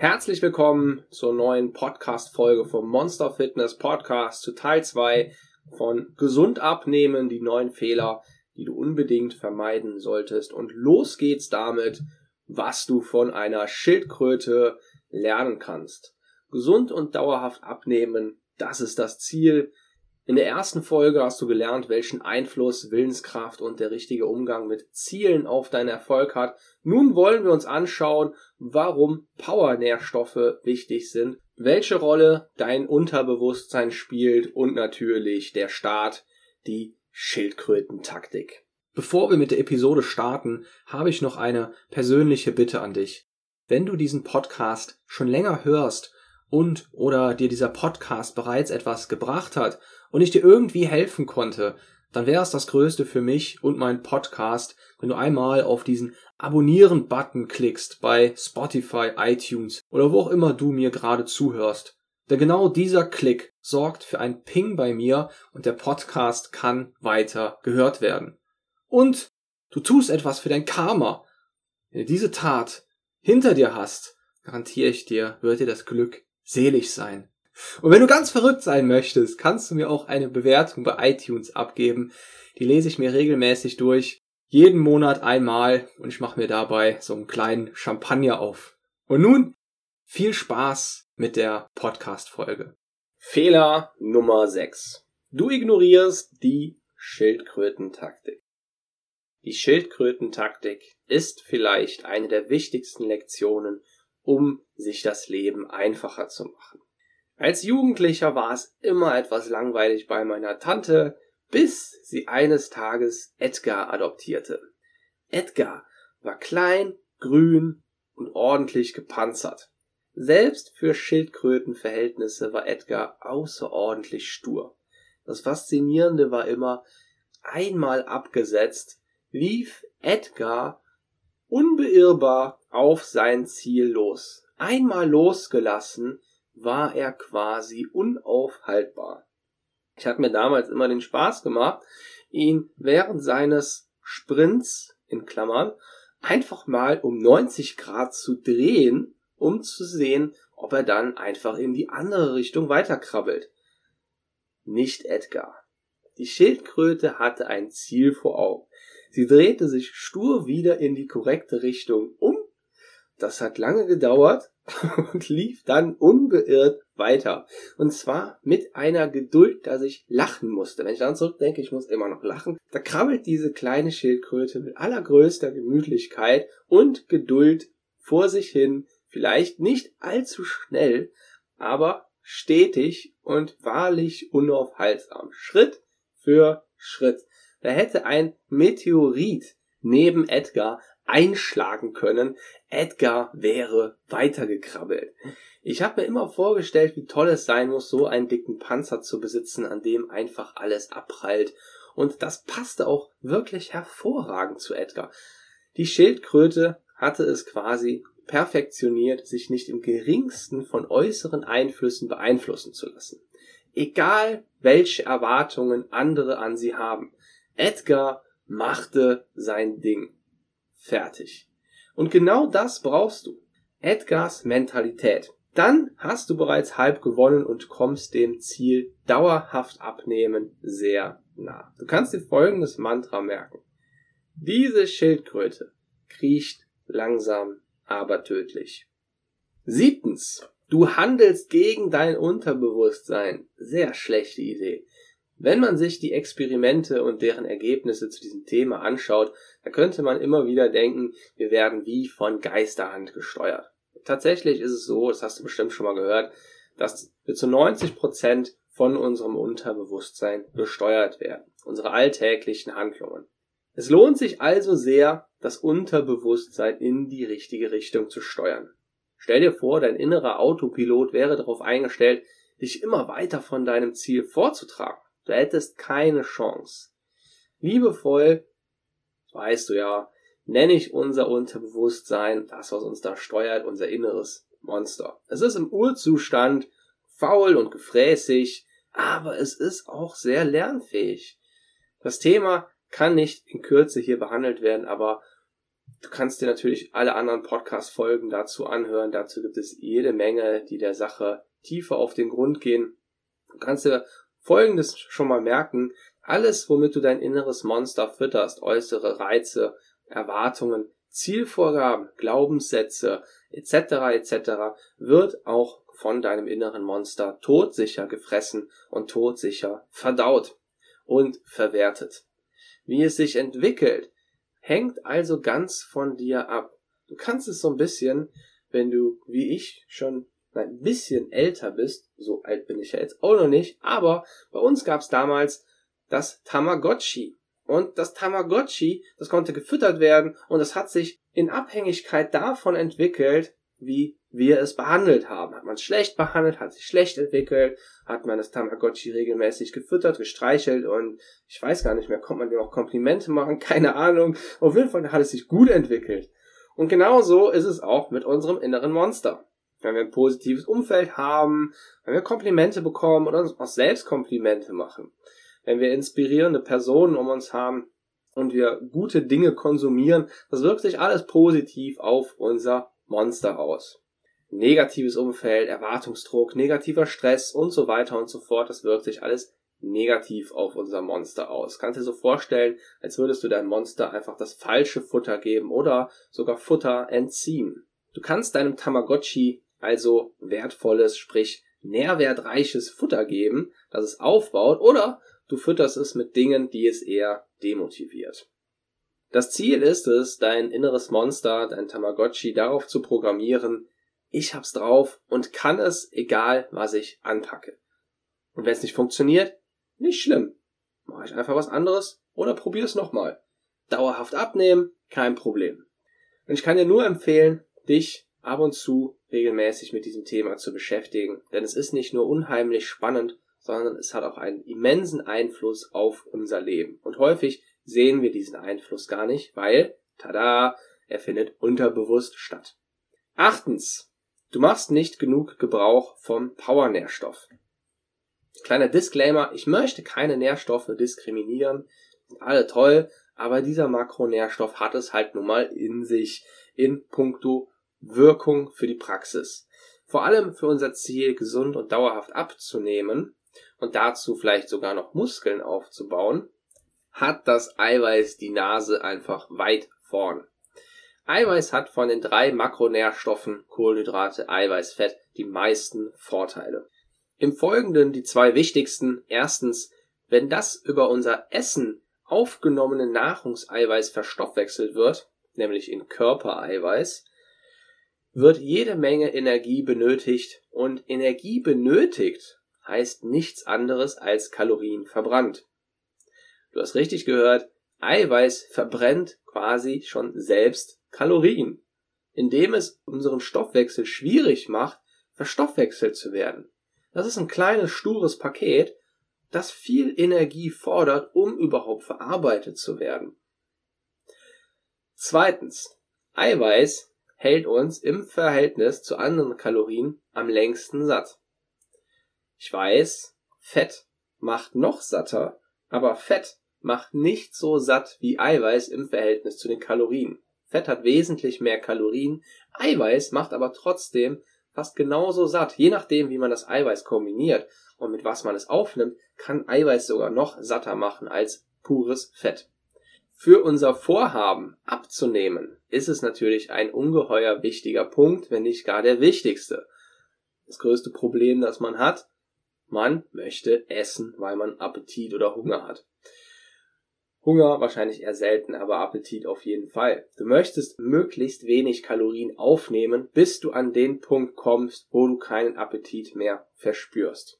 Herzlich willkommen zur neuen Podcast-Folge vom Monster Fitness Podcast zu Teil 2 von Gesund abnehmen, die neuen Fehler, die du unbedingt vermeiden solltest. Und los geht's damit, was du von einer Schildkröte lernen kannst. Gesund und dauerhaft abnehmen, das ist das Ziel. In der ersten Folge hast du gelernt, welchen Einfluss Willenskraft und der richtige Umgang mit Zielen auf deinen Erfolg hat. Nun wollen wir uns anschauen, warum Powernährstoffe wichtig sind, welche Rolle dein Unterbewusstsein spielt und natürlich der Start, die Schildkrötentaktik. Bevor wir mit der Episode starten, habe ich noch eine persönliche Bitte an dich. Wenn du diesen Podcast schon länger hörst und oder dir dieser Podcast bereits etwas gebracht hat und ich dir irgendwie helfen konnte, dann wäre es das Größte für mich und meinen Podcast, wenn du einmal auf diesen Abonnieren-Button klickst bei Spotify, iTunes oder wo auch immer du mir gerade zuhörst. Denn genau dieser Klick sorgt für ein Ping bei mir und der Podcast kann weiter gehört werden. Und du tust etwas für dein Karma. Wenn du diese Tat hinter dir hast, garantiere ich dir, wird dir das Glück selig sein. Und wenn du ganz verrückt sein möchtest, kannst du mir auch eine Bewertung bei iTunes abgeben. Die lese ich mir regelmäßig durch. Jeden Monat einmal und ich mache mir dabei so einen kleinen Champagner auf. Und nun viel Spaß mit der Podcast-Folge. Fehler Nummer 6. Du ignorierst die Schildkrötentaktik. Die Schildkrötentaktik ist vielleicht eine der wichtigsten Lektionen, um sich das Leben einfacher zu machen. Als Jugendlicher war es immer etwas langweilig bei meiner Tante, bis sie eines Tages Edgar adoptierte. Edgar war klein, grün und ordentlich gepanzert. Selbst für Schildkrötenverhältnisse war Edgar außerordentlich stur. Das Faszinierende war immer, einmal abgesetzt, lief Edgar unbeirrbar auf sein Ziel los. Einmal losgelassen, war er quasi unaufhaltbar. Ich hatte mir damals immer den Spaß gemacht, ihn während seines Sprints in Klammern einfach mal um 90 Grad zu drehen, um zu sehen, ob er dann einfach in die andere Richtung weiterkrabbelt. Nicht Edgar. Die Schildkröte hatte ein Ziel vor Augen. Sie drehte sich stur wieder in die korrekte Richtung um. Das hat lange gedauert, und lief dann unbeirrt weiter. Und zwar mit einer Geduld, dass ich lachen musste. Wenn ich dann zurückdenke, ich muss immer noch lachen. Da krabbelt diese kleine Schildkröte mit allergrößter Gemütlichkeit und Geduld vor sich hin. Vielleicht nicht allzu schnell, aber stetig und wahrlich unaufhaltsam. Schritt für Schritt. Da hätte ein Meteorit neben Edgar einschlagen können. Edgar wäre weitergekrabbelt. Ich habe mir immer vorgestellt, wie toll es sein muss, so einen dicken Panzer zu besitzen, an dem einfach alles abprallt. Und das passte auch wirklich hervorragend zu Edgar. Die Schildkröte hatte es quasi perfektioniert, sich nicht im geringsten von äußeren Einflüssen beeinflussen zu lassen. Egal welche Erwartungen andere an sie haben. Edgar machte sein Ding. Fertig. Und genau das brauchst du. Edgars Mentalität. Dann hast du bereits halb gewonnen und kommst dem Ziel dauerhaft abnehmen sehr nah. Du kannst dir folgendes Mantra merken. Diese Schildkröte kriecht langsam, aber tödlich. Siebtens. Du handelst gegen dein Unterbewusstsein. Sehr schlechte Idee. Wenn man sich die Experimente und deren Ergebnisse zu diesem Thema anschaut, da könnte man immer wieder denken, wir werden wie von Geisterhand gesteuert. Tatsächlich ist es so, das hast du bestimmt schon mal gehört, dass wir zu 90 Prozent von unserem Unterbewusstsein gesteuert werden. Unsere alltäglichen Handlungen. Es lohnt sich also sehr, das Unterbewusstsein in die richtige Richtung zu steuern. Stell dir vor, dein innerer Autopilot wäre darauf eingestellt, dich immer weiter von deinem Ziel vorzutragen. Du hättest keine Chance. Liebevoll, weißt du ja, nenne ich unser Unterbewusstsein, das, was uns da steuert, unser inneres Monster. Es ist im Urzustand faul und gefräßig, aber es ist auch sehr lernfähig. Das Thema kann nicht in Kürze hier behandelt werden, aber du kannst dir natürlich alle anderen Podcast-Folgen dazu anhören. Dazu gibt es jede Menge, die der Sache tiefer auf den Grund gehen. Du kannst dir Folgendes schon mal merken. Alles, womit du dein inneres Monster fütterst, äußere Reize, Erwartungen, Zielvorgaben, Glaubenssätze etc. etc. wird auch von deinem inneren Monster todsicher gefressen und todsicher verdaut und verwertet. Wie es sich entwickelt, hängt also ganz von dir ab. Du kannst es so ein bisschen, wenn du, wie ich, schon ein bisschen älter bist, so alt bin ich ja jetzt auch noch nicht, aber bei uns gab es damals das Tamagotchi. Und das Tamagotchi, das konnte gefüttert werden und das hat sich in Abhängigkeit davon entwickelt, wie wir es behandelt haben. Hat man es schlecht behandelt, hat sich schlecht entwickelt, hat man das Tamagotchi regelmäßig gefüttert, gestreichelt und ich weiß gar nicht mehr, kommt man dem auch Komplimente machen, keine Ahnung. Auf jeden Fall hat es sich gut entwickelt. Und genauso ist es auch mit unserem inneren Monster. Wenn wir ein positives Umfeld haben, wenn wir Komplimente bekommen oder uns auch selbst Komplimente machen, wenn wir inspirierende Personen um uns haben und wir gute Dinge konsumieren, das wirkt sich alles positiv auf unser Monster aus. Negatives Umfeld, Erwartungsdruck, negativer Stress und so weiter und so fort, das wirkt sich alles negativ auf unser Monster aus. Kannst dir so vorstellen, als würdest du deinem Monster einfach das falsche Futter geben oder sogar Futter entziehen. Du kannst deinem Tamagotchi also wertvolles, sprich nährwertreiches Futter geben, das es aufbaut, oder du fütterst es mit Dingen, die es eher demotiviert. Das Ziel ist es, dein inneres Monster, dein Tamagotchi darauf zu programmieren, ich hab's drauf und kann es, egal was ich anpacke. Und wenn es nicht funktioniert, nicht schlimm. Mache ich einfach was anderes oder probier es nochmal. Dauerhaft abnehmen, kein Problem. Und ich kann dir nur empfehlen, dich ab und zu regelmäßig mit diesem Thema zu beschäftigen, denn es ist nicht nur unheimlich spannend, sondern es hat auch einen immensen Einfluss auf unser Leben. Und häufig sehen wir diesen Einfluss gar nicht, weil, tada, er findet unterbewusst statt. Achtens, du machst nicht genug Gebrauch vom Powernährstoff. Kleiner Disclaimer, ich möchte keine Nährstoffe diskriminieren, sind alle toll, aber dieser Makronährstoff hat es halt nun mal in sich in puncto Wirkung für die Praxis. Vor allem für unser Ziel, gesund und dauerhaft abzunehmen und dazu vielleicht sogar noch Muskeln aufzubauen, hat das Eiweiß die Nase einfach weit vorn. Eiweiß hat von den drei Makronährstoffen Kohlenhydrate, Eiweiß, Fett die meisten Vorteile. Im Folgenden die zwei wichtigsten. Erstens, wenn das über unser Essen aufgenommene Nahrungseiweiß verstoffwechselt wird, nämlich in Körpereiweiß, wird jede Menge Energie benötigt und Energie benötigt heißt nichts anderes als Kalorien verbrannt. Du hast richtig gehört, Eiweiß verbrennt quasi schon selbst Kalorien, indem es unseren Stoffwechsel schwierig macht, verstoffwechselt zu werden. Das ist ein kleines, stures Paket, das viel Energie fordert, um überhaupt verarbeitet zu werden. Zweitens, Eiweiß hält uns im Verhältnis zu anderen Kalorien am längsten satt. Ich weiß, Fett macht noch satter, aber Fett macht nicht so satt wie Eiweiß im Verhältnis zu den Kalorien. Fett hat wesentlich mehr Kalorien, Eiweiß macht aber trotzdem fast genauso satt. Je nachdem, wie man das Eiweiß kombiniert und mit was man es aufnimmt, kann Eiweiß sogar noch satter machen als pures Fett. Für unser Vorhaben abzunehmen ist es natürlich ein ungeheuer wichtiger Punkt, wenn nicht gar der wichtigste. Das größte Problem, das man hat, man möchte essen, weil man Appetit oder Hunger hat. Hunger wahrscheinlich eher selten, aber Appetit auf jeden Fall. Du möchtest möglichst wenig Kalorien aufnehmen, bis du an den Punkt kommst, wo du keinen Appetit mehr verspürst.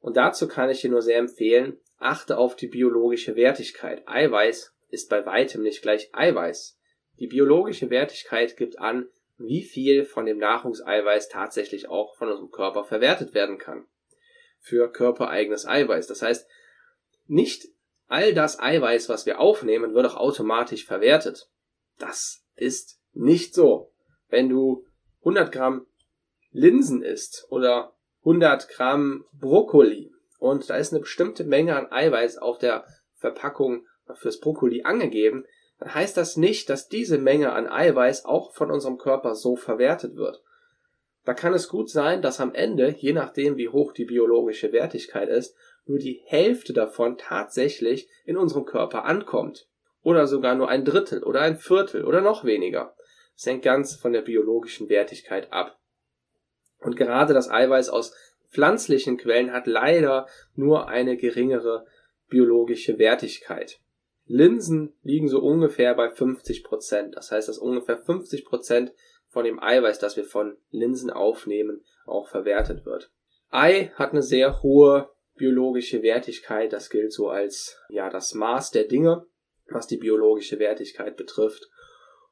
Und dazu kann ich dir nur sehr empfehlen, achte auf die biologische Wertigkeit. Eiweiß ist bei weitem nicht gleich Eiweiß. Die biologische Wertigkeit gibt an, wie viel von dem Nahrungseiweiß tatsächlich auch von unserem Körper verwertet werden kann. Für körpereigenes Eiweiß. Das heißt, nicht all das Eiweiß, was wir aufnehmen, wird auch automatisch verwertet. Das ist nicht so. Wenn du 100 Gramm Linsen isst oder 100 Gramm Brokkoli und da ist eine bestimmte Menge an Eiweiß auf der Verpackung fürs Brokkoli angegeben, dann heißt das nicht, dass diese Menge an Eiweiß auch von unserem Körper so verwertet wird. Da kann es gut sein, dass am Ende, je nachdem wie hoch die biologische Wertigkeit ist, nur die Hälfte davon tatsächlich in unserem Körper ankommt. Oder sogar nur ein Drittel oder ein Viertel oder noch weniger. Das hängt ganz von der biologischen Wertigkeit ab. Und gerade das Eiweiß aus pflanzlichen Quellen hat leider nur eine geringere biologische Wertigkeit. Linsen liegen so ungefähr bei 50 Prozent. Das heißt, dass ungefähr 50 Prozent von dem Eiweiß, das wir von Linsen aufnehmen, auch verwertet wird. Ei hat eine sehr hohe biologische Wertigkeit. Das gilt so als, ja, das Maß der Dinge, was die biologische Wertigkeit betrifft.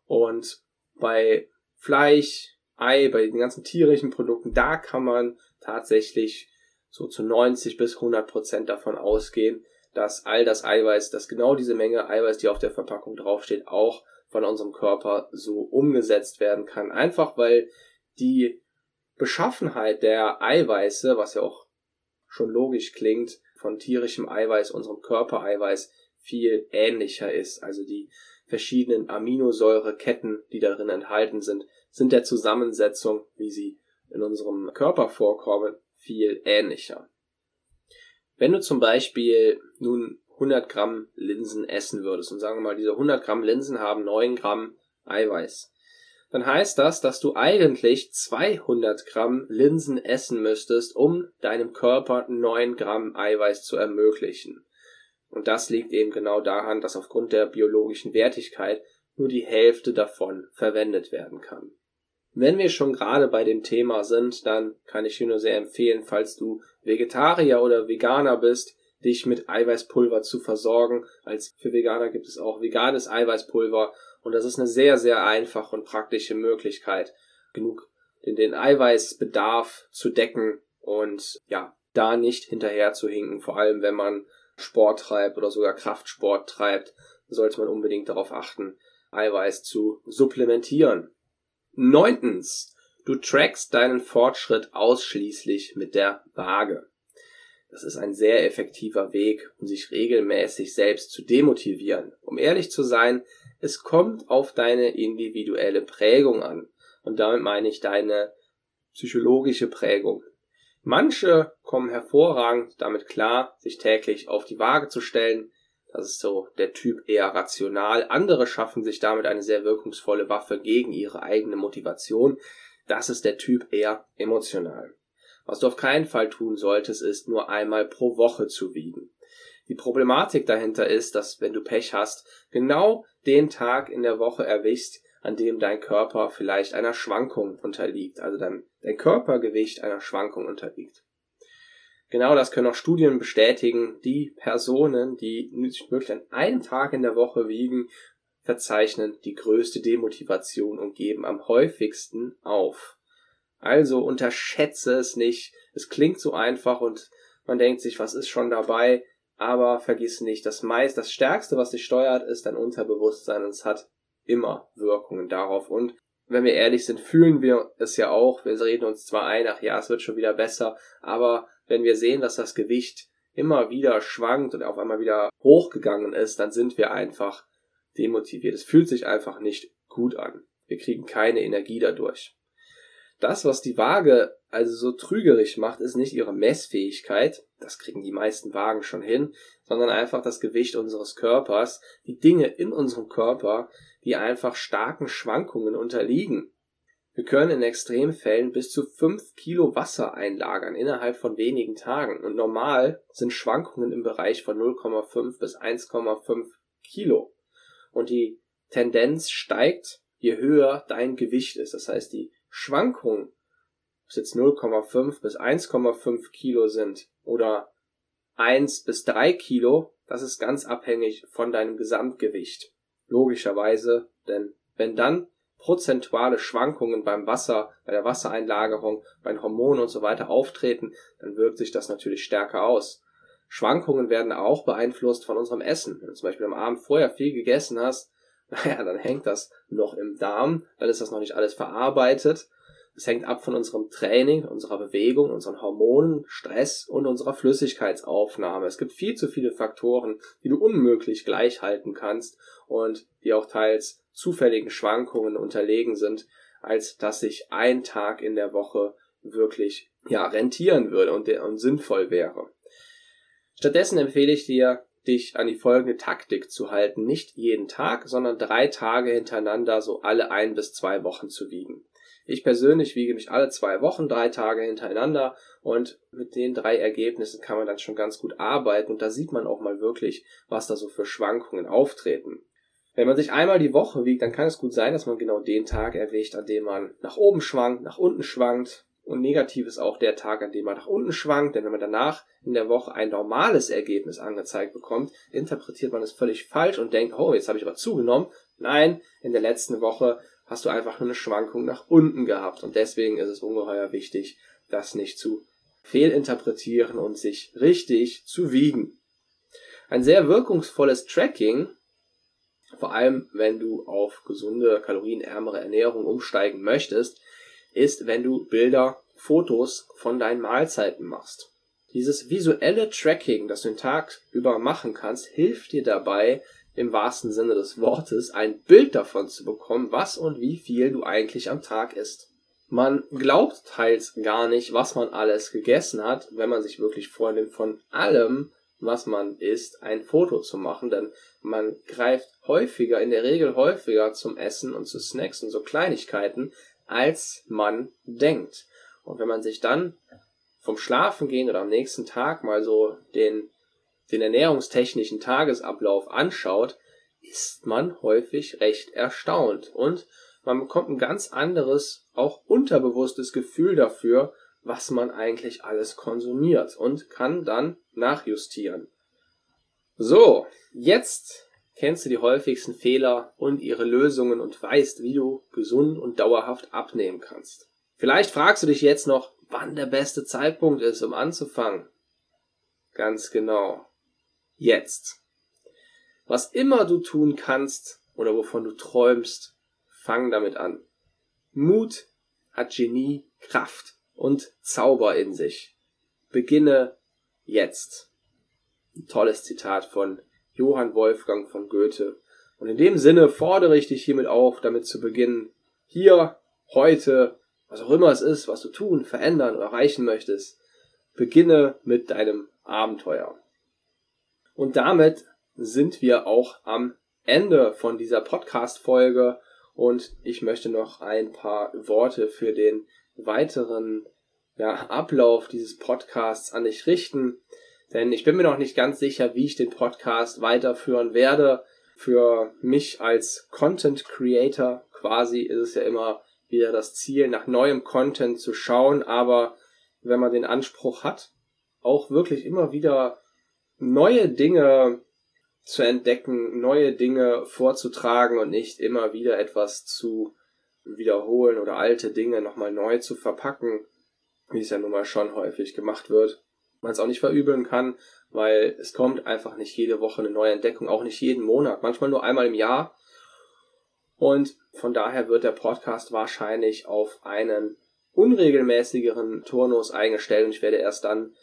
Und bei Fleisch, Ei, bei den ganzen tierischen Produkten, da kann man tatsächlich so zu 90 bis 100 Prozent davon ausgehen, dass all das Eiweiß, dass genau diese Menge Eiweiß, die auf der Verpackung draufsteht, auch von unserem Körper so umgesetzt werden kann. Einfach weil die Beschaffenheit der Eiweiße, was ja auch schon logisch klingt, von tierischem Eiweiß, unserem Körpereiweiß viel ähnlicher ist. Also die verschiedenen Aminosäureketten, die darin enthalten sind, sind der Zusammensetzung, wie sie in unserem Körper vorkommen, viel ähnlicher. Wenn du zum Beispiel nun 100 Gramm Linsen essen würdest und sagen wir mal, diese 100 Gramm Linsen haben 9 Gramm Eiweiß, dann heißt das, dass du eigentlich 200 Gramm Linsen essen müsstest, um deinem Körper 9 Gramm Eiweiß zu ermöglichen. Und das liegt eben genau daran, dass aufgrund der biologischen Wertigkeit nur die Hälfte davon verwendet werden kann. Wenn wir schon gerade bei dem Thema sind, dann kann ich dir nur sehr empfehlen, falls du Vegetarier oder Veganer bist, dich mit Eiweißpulver zu versorgen. Als für Veganer gibt es auch veganes Eiweißpulver und das ist eine sehr, sehr einfache und praktische Möglichkeit, genug den, Eiweißbedarf zu decken und ja, da nicht hinterher zu hinken, vor allem wenn man Sport treibt oder sogar Kraftsport treibt, sollte man unbedingt darauf achten, Eiweiß zu supplementieren. Neuntens, du trackst deinen Fortschritt ausschließlich mit der Waage. Das ist ein sehr effektiver Weg, um sich regelmäßig selbst zu demotivieren. Um ehrlich zu sein, es kommt auf deine individuelle Prägung an. Und damit meine ich deine psychologische Prägung. Manche kommen hervorragend damit klar, sich täglich auf die Waage zu stellen, das ist so der Typ eher rational. Andere schaffen sich damit eine sehr wirkungsvolle Waffe gegen ihre eigene Motivation. Das ist der Typ eher emotional. Was du auf keinen Fall tun solltest, ist nur einmal pro Woche zu wiegen. Die Problematik dahinter ist, dass wenn du Pech hast, genau den Tag in der Woche erwischst, an dem dein Körper vielleicht einer Schwankung unterliegt, also dein, dein Körpergewicht einer Schwankung unterliegt. Genau das können auch Studien bestätigen. Die Personen, die sich wirklich an einem Tag in der Woche wiegen, verzeichnen die größte Demotivation und geben am häufigsten auf. Also unterschätze es nicht. Es klingt so einfach und man denkt sich, was ist schon dabei? Aber vergiss nicht, das meist, das Stärkste, was dich steuert, ist dein Unterbewusstsein und es hat immer Wirkungen darauf. Und wenn wir ehrlich sind, fühlen wir es ja auch. Wir reden uns zwar ein, ach ja, es wird schon wieder besser, aber wenn wir sehen, dass das Gewicht immer wieder schwankt und auf einmal wieder hochgegangen ist, dann sind wir einfach demotiviert. Es fühlt sich einfach nicht gut an. Wir kriegen keine Energie dadurch. Das, was die Waage also so trügerisch macht, ist nicht ihre Messfähigkeit, das kriegen die meisten Wagen schon hin, sondern einfach das Gewicht unseres Körpers, die Dinge in unserem Körper, die einfach starken Schwankungen unterliegen. Wir können in Extremfällen bis zu 5 Kilo Wasser einlagern innerhalb von wenigen Tagen und normal sind Schwankungen im Bereich von 0,5 bis 1,5 Kilo. Und die Tendenz steigt, je höher dein Gewicht ist. Das heißt, die Schwankungen, ob es jetzt 0,5 bis 1,5 Kilo sind oder 1 bis 3 Kilo, das ist ganz abhängig von deinem Gesamtgewicht. Logischerweise, denn wenn dann prozentuale Schwankungen beim Wasser, bei der Wassereinlagerung, bei den Hormonen und so weiter auftreten, dann wirkt sich das natürlich stärker aus. Schwankungen werden auch beeinflusst von unserem Essen. Wenn du zum Beispiel am Abend vorher viel gegessen hast, naja, dann hängt das noch im Darm, dann ist das noch nicht alles verarbeitet. Es hängt ab von unserem Training, unserer Bewegung, unseren Hormonen, Stress und unserer Flüssigkeitsaufnahme. Es gibt viel zu viele Faktoren, die du unmöglich gleich halten kannst und die auch teils zufälligen Schwankungen unterlegen sind, als dass sich ein Tag in der Woche wirklich ja, rentieren würde und, und sinnvoll wäre. Stattdessen empfehle ich dir, dich an die folgende Taktik zu halten. Nicht jeden Tag, sondern drei Tage hintereinander, so alle ein bis zwei Wochen zu wiegen. Ich persönlich wiege mich alle zwei Wochen, drei Tage hintereinander und mit den drei Ergebnissen kann man dann schon ganz gut arbeiten und da sieht man auch mal wirklich, was da so für Schwankungen auftreten. Wenn man sich einmal die Woche wiegt, dann kann es gut sein, dass man genau den Tag erwischt, an dem man nach oben schwankt, nach unten schwankt und negativ ist auch der Tag, an dem man nach unten schwankt, denn wenn man danach in der Woche ein normales Ergebnis angezeigt bekommt, interpretiert man es völlig falsch und denkt, oh, jetzt habe ich aber zugenommen. Nein, in der letzten Woche hast du einfach nur eine Schwankung nach unten gehabt und deswegen ist es ungeheuer wichtig, das nicht zu fehlinterpretieren und sich richtig zu wiegen. Ein sehr wirkungsvolles Tracking, vor allem wenn du auf gesunde, kalorienärmere Ernährung umsteigen möchtest, ist, wenn du Bilder, Fotos von deinen Mahlzeiten machst. Dieses visuelle Tracking, das du den Tag über machen kannst, hilft dir dabei, im wahrsten Sinne des Wortes, ein Bild davon zu bekommen, was und wie viel du eigentlich am Tag isst. Man glaubt teils gar nicht, was man alles gegessen hat, wenn man sich wirklich vornimmt, von allem, was man isst, ein Foto zu machen, denn man greift häufiger, in der Regel häufiger zum Essen und zu Snacks und so Kleinigkeiten, als man denkt. Und wenn man sich dann vom Schlafen gehen oder am nächsten Tag mal so den, den ernährungstechnischen Tagesablauf anschaut, ist man häufig recht erstaunt und man bekommt ein ganz anderes, auch unterbewusstes Gefühl dafür, was man eigentlich alles konsumiert und kann dann nachjustieren. So, jetzt kennst du die häufigsten Fehler und ihre Lösungen und weißt, wie du gesund und dauerhaft abnehmen kannst. Vielleicht fragst du dich jetzt noch, wann der beste Zeitpunkt ist, um anzufangen. Ganz genau. Jetzt. Was immer du tun kannst oder wovon du träumst, fang damit an. Mut hat Genie, Kraft und Zauber in sich. Beginne jetzt. Ein tolles Zitat von Johann Wolfgang von Goethe. Und in dem Sinne fordere ich dich hiermit auf, damit zu beginnen, hier, heute, was auch immer es ist, was du tun, verändern oder erreichen möchtest, beginne mit deinem Abenteuer. Und damit sind wir auch am Ende von dieser Podcast-Folge und ich möchte noch ein paar Worte für den weiteren ja, Ablauf dieses Podcasts an dich richten. Denn ich bin mir noch nicht ganz sicher, wie ich den Podcast weiterführen werde. Für mich als Content Creator quasi ist es ja immer wieder das Ziel, nach neuem Content zu schauen. Aber wenn man den Anspruch hat, auch wirklich immer wieder neue Dinge zu entdecken, neue Dinge vorzutragen und nicht immer wieder etwas zu wiederholen oder alte Dinge nochmal neu zu verpacken, wie es ja nun mal schon häufig gemacht wird, man es auch nicht verübeln kann, weil es kommt einfach nicht jede Woche eine neue Entdeckung, auch nicht jeden Monat, manchmal nur einmal im Jahr. Und von daher wird der Podcast wahrscheinlich auf einen unregelmäßigeren Turnus eingestellt und ich werde erst dann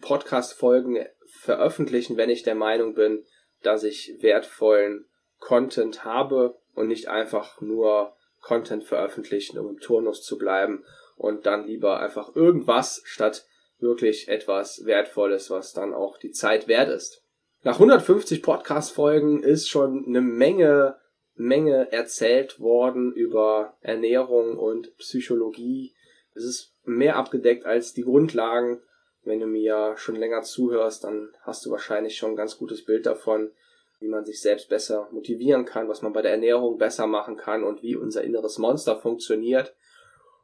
Podcast-Folgen veröffentlichen, wenn ich der Meinung bin, dass ich wertvollen Content habe und nicht einfach nur Content veröffentlichen, um im Turnus zu bleiben und dann lieber einfach irgendwas statt wirklich etwas Wertvolles, was dann auch die Zeit wert ist. Nach 150 Podcast-Folgen ist schon eine Menge, Menge erzählt worden über Ernährung und Psychologie. Es ist mehr abgedeckt als die Grundlagen. Wenn du mir schon länger zuhörst, dann hast du wahrscheinlich schon ein ganz gutes Bild davon, wie man sich selbst besser motivieren kann, was man bei der Ernährung besser machen kann und wie unser inneres Monster funktioniert.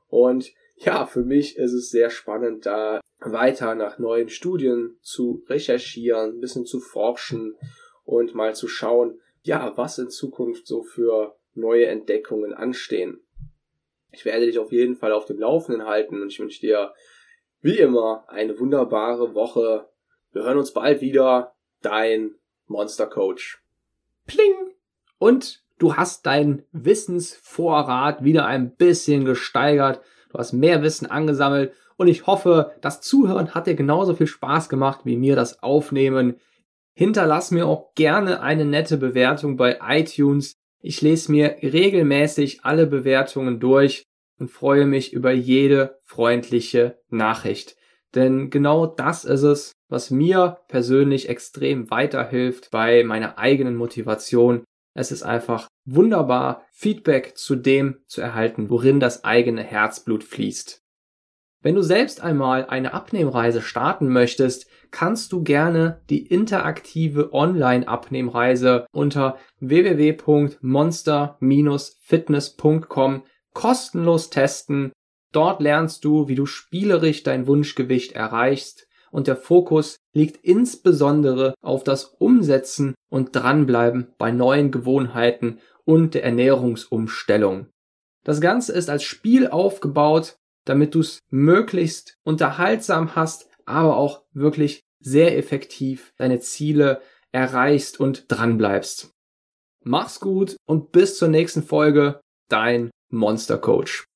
Und ja, für mich ist es sehr spannend, da weiter nach neuen Studien zu recherchieren, ein bisschen zu forschen und mal zu schauen, ja, was in Zukunft so für neue Entdeckungen anstehen. Ich werde dich auf jeden Fall auf dem Laufenden halten und ich wünsche dir wie immer eine wunderbare Woche. Wir hören uns bald wieder. Dein Monster Coach. Pling! Und du hast deinen Wissensvorrat wieder ein bisschen gesteigert. Du hast mehr Wissen angesammelt und ich hoffe, das Zuhören hat dir genauso viel Spaß gemacht wie mir das Aufnehmen. Hinterlass mir auch gerne eine nette Bewertung bei iTunes. Ich lese mir regelmäßig alle Bewertungen durch und freue mich über jede freundliche Nachricht. Denn genau das ist es, was mir persönlich extrem weiterhilft bei meiner eigenen Motivation. Es ist einfach wunderbar, Feedback zu dem zu erhalten, worin das eigene Herzblut fließt. Wenn du selbst einmal eine Abnehmreise starten möchtest, kannst du gerne die interaktive Online-Abnehmreise unter www.monster-fitness.com kostenlos testen. Dort lernst du, wie du spielerisch dein Wunschgewicht erreichst und der Fokus liegt insbesondere auf das Umsetzen und Dranbleiben bei neuen Gewohnheiten und der Ernährungsumstellung. Das Ganze ist als Spiel aufgebaut, damit du es möglichst unterhaltsam hast, aber auch wirklich sehr effektiv deine Ziele erreichst und dranbleibst. Mach's gut und bis zur nächsten Folge, dein Monster Coach.